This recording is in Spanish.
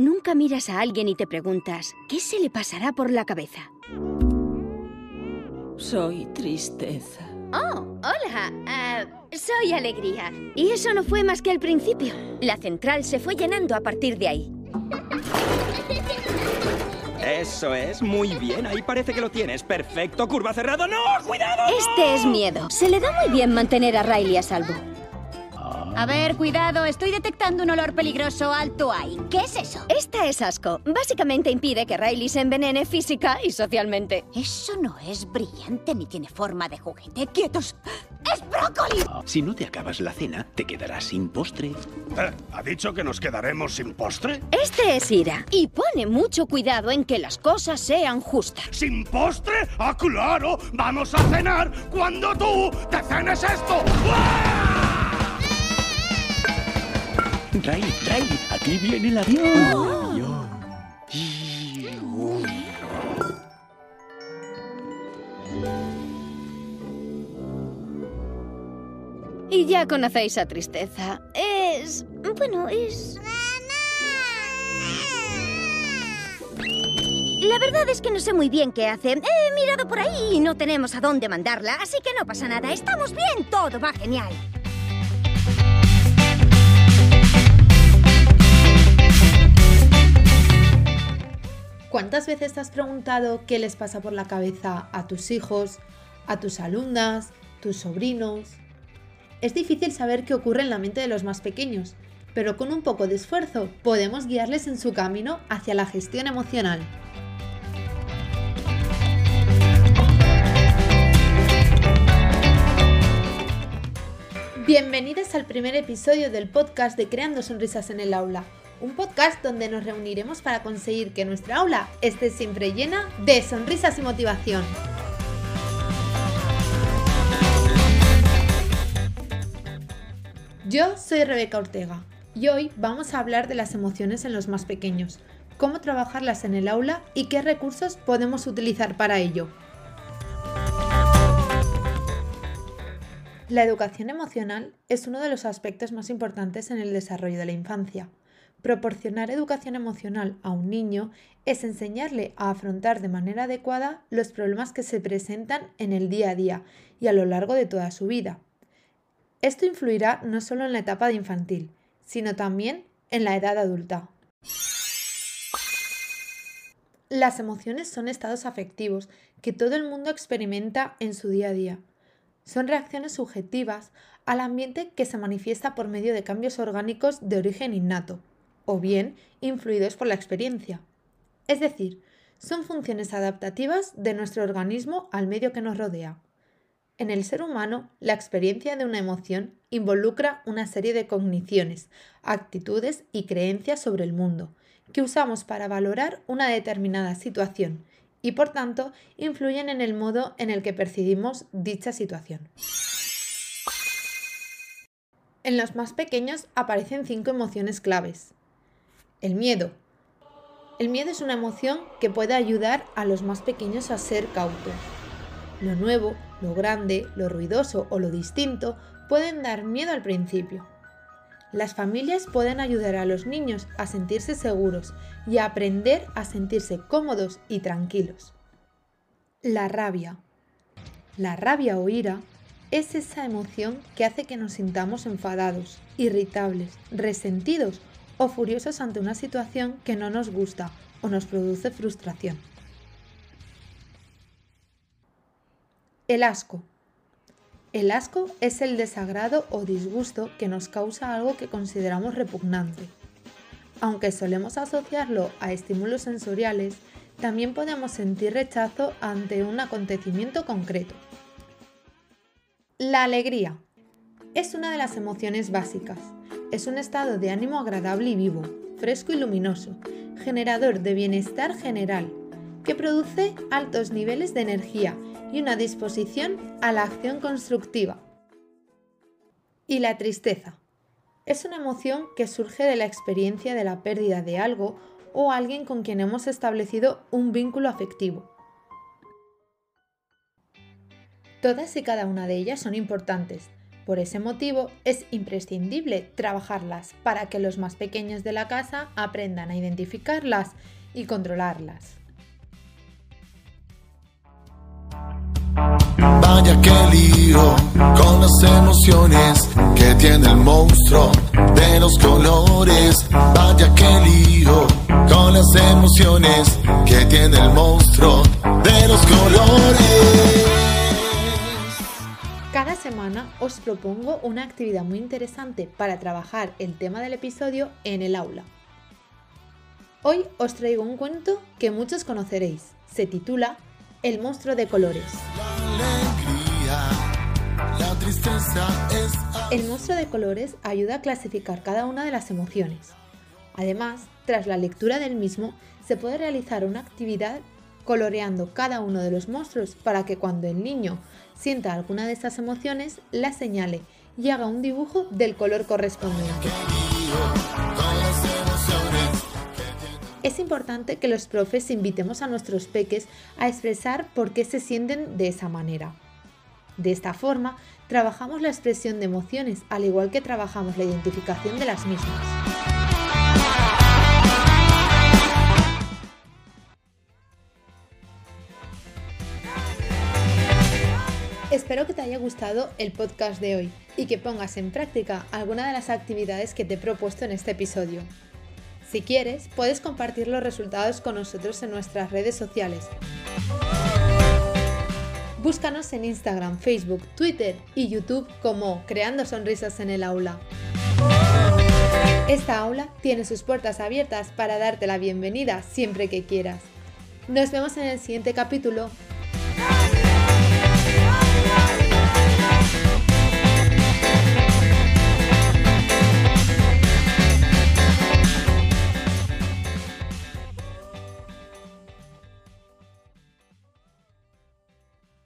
nunca miras a alguien y te preguntas, ¿qué se le pasará por la cabeza? Soy tristeza. Oh, hola. Ah, soy alegría. Y eso no fue más que el principio. La central se fue llenando a partir de ahí. Eso es, muy bien. Ahí parece que lo tienes. Perfecto. Curva cerrada. ¡No! ¡Cuidado! Este es miedo. Se le da muy bien mantener a Riley a salvo. A ver, cuidado, estoy detectando un olor peligroso alto ahí. ¿Qué es eso? Esta es asco. Básicamente impide que Riley se envenene física y socialmente. Eso no es brillante ni tiene forma de juguete. ¡Quietos! ¡Es brócoli! Si no te acabas la cena, te quedarás sin postre. Eh, ¿Ha dicho que nos quedaremos sin postre? Este es Ira y pone mucho cuidado en que las cosas sean justas. ¿Sin postre? ¡Ah, claro! ¡Vamos a cenar cuando tú te cenes esto! ¡Ah! Ray, Ray, aquí viene el avión. Avión. Y-. Y ya conocéis a Tristeza. Es... bueno, es... La verdad es que no sé muy bien qué hace. He mirado por ahí y no tenemos a dónde mandarla, así que no pasa nada. Estamos bien, todo va genial. ¿Cuántas veces te has preguntado qué les pasa por la cabeza a tus hijos, a tus alumnas, tus sobrinos? Es difícil saber qué ocurre en la mente de los más pequeños, pero con un poco de esfuerzo podemos guiarles en su camino hacia la gestión emocional. Bienvenidos al primer episodio del podcast de Creando Sonrisas en el Aula, un podcast donde nos reuniremos para conseguir que nuestra aula esté siempre llena de sonrisas y motivación. Yo soy Rebeca Ortega y hoy vamos a hablar de las emociones en los más pequeños, cómo trabajarlas en el aula y qué recursos podemos utilizar para ello. La educación emocional es uno de los aspectos más importantes en el desarrollo de la infancia. Proporcionar educación emocional a un niño es enseñarle a afrontar de manera adecuada los problemas que se presentan en el día a día y a lo largo de toda su vida. Esto influirá no solo en la etapa de infantil, sino también en la edad adulta. Las emociones son estados afectivos que todo el mundo experimenta en su día a día. Son reacciones subjetivas al ambiente que se manifiesta por medio de cambios orgánicos de origen innato, o bien influidos por la experiencia. Es decir, son funciones adaptativas de nuestro organismo al medio que nos rodea. En el ser humano, la experiencia de una emoción involucra una serie de cogniciones, actitudes y creencias sobre el mundo, que usamos para valorar una determinada situación y por tanto influyen en el modo en el que percibimos dicha situación. En los más pequeños aparecen cinco emociones claves. El miedo. El miedo es una emoción que puede ayudar a los más pequeños a ser cautos. Lo nuevo, lo grande, lo ruidoso o lo distinto pueden dar miedo al principio. Las familias pueden ayudar a los niños a sentirse seguros y a aprender a sentirse cómodos y tranquilos. La rabia. La rabia o ira es esa emoción que hace que nos sintamos enfadados, irritables, resentidos o furiosos ante una situación que no nos gusta o nos produce frustración. El asco. El asco es el desagrado o disgusto que nos causa algo que consideramos repugnante. Aunque solemos asociarlo a estímulos sensoriales, también podemos sentir rechazo ante un acontecimiento concreto. La alegría es una de las emociones básicas. Es un estado de ánimo agradable y vivo, fresco y luminoso, generador de bienestar general, que produce altos niveles de energía y una disposición a la acción constructiva. Y la tristeza. Es una emoción que surge de la experiencia de la pérdida de algo o alguien con quien hemos establecido un vínculo afectivo. Todas y cada una de ellas son importantes, Por ese motivo es imprescindible trabajarlas para que los más pequeños de la casa aprendan a identificarlas y controlarlas. Vaya que lío con las emociones que tiene el monstruo de los colores. Vaya que lío con las emociones que tiene el monstruo de los colores. Cada semana os propongo una actividad muy interesante para trabajar el tema del episodio en el aula. Hoy os traigo un cuento que muchos conoceréis. Se titula El monstruo de colores. El monstruo de colores ayuda a clasificar cada una de las emociones. Además, tras la lectura del mismo, se puede realizar una actividad coloreando cada uno de los monstruos para que cuando el niño sienta alguna de estas emociones, la señale y haga un dibujo del color correspondiente. Es importante que los profes invitemos a nuestros peques a expresar por qué se sienten de esa manera. De esta forma, trabajamos la expresión de emociones, al igual que trabajamos la identificación de las mismas. Espero que te haya gustado el podcast de hoy y que pongas en práctica alguna de las actividades que te he propuesto en este episodio. Si quieres, puedes compartir los resultados con nosotros en nuestras redes sociales. Búscanos en Instagram, Facebook, Twitter y YouTube como Creando Sonrisas en el Aula. Esta aula tiene sus puertas abiertas para darte la bienvenida siempre que quieras. Nos vemos en el siguiente capítulo.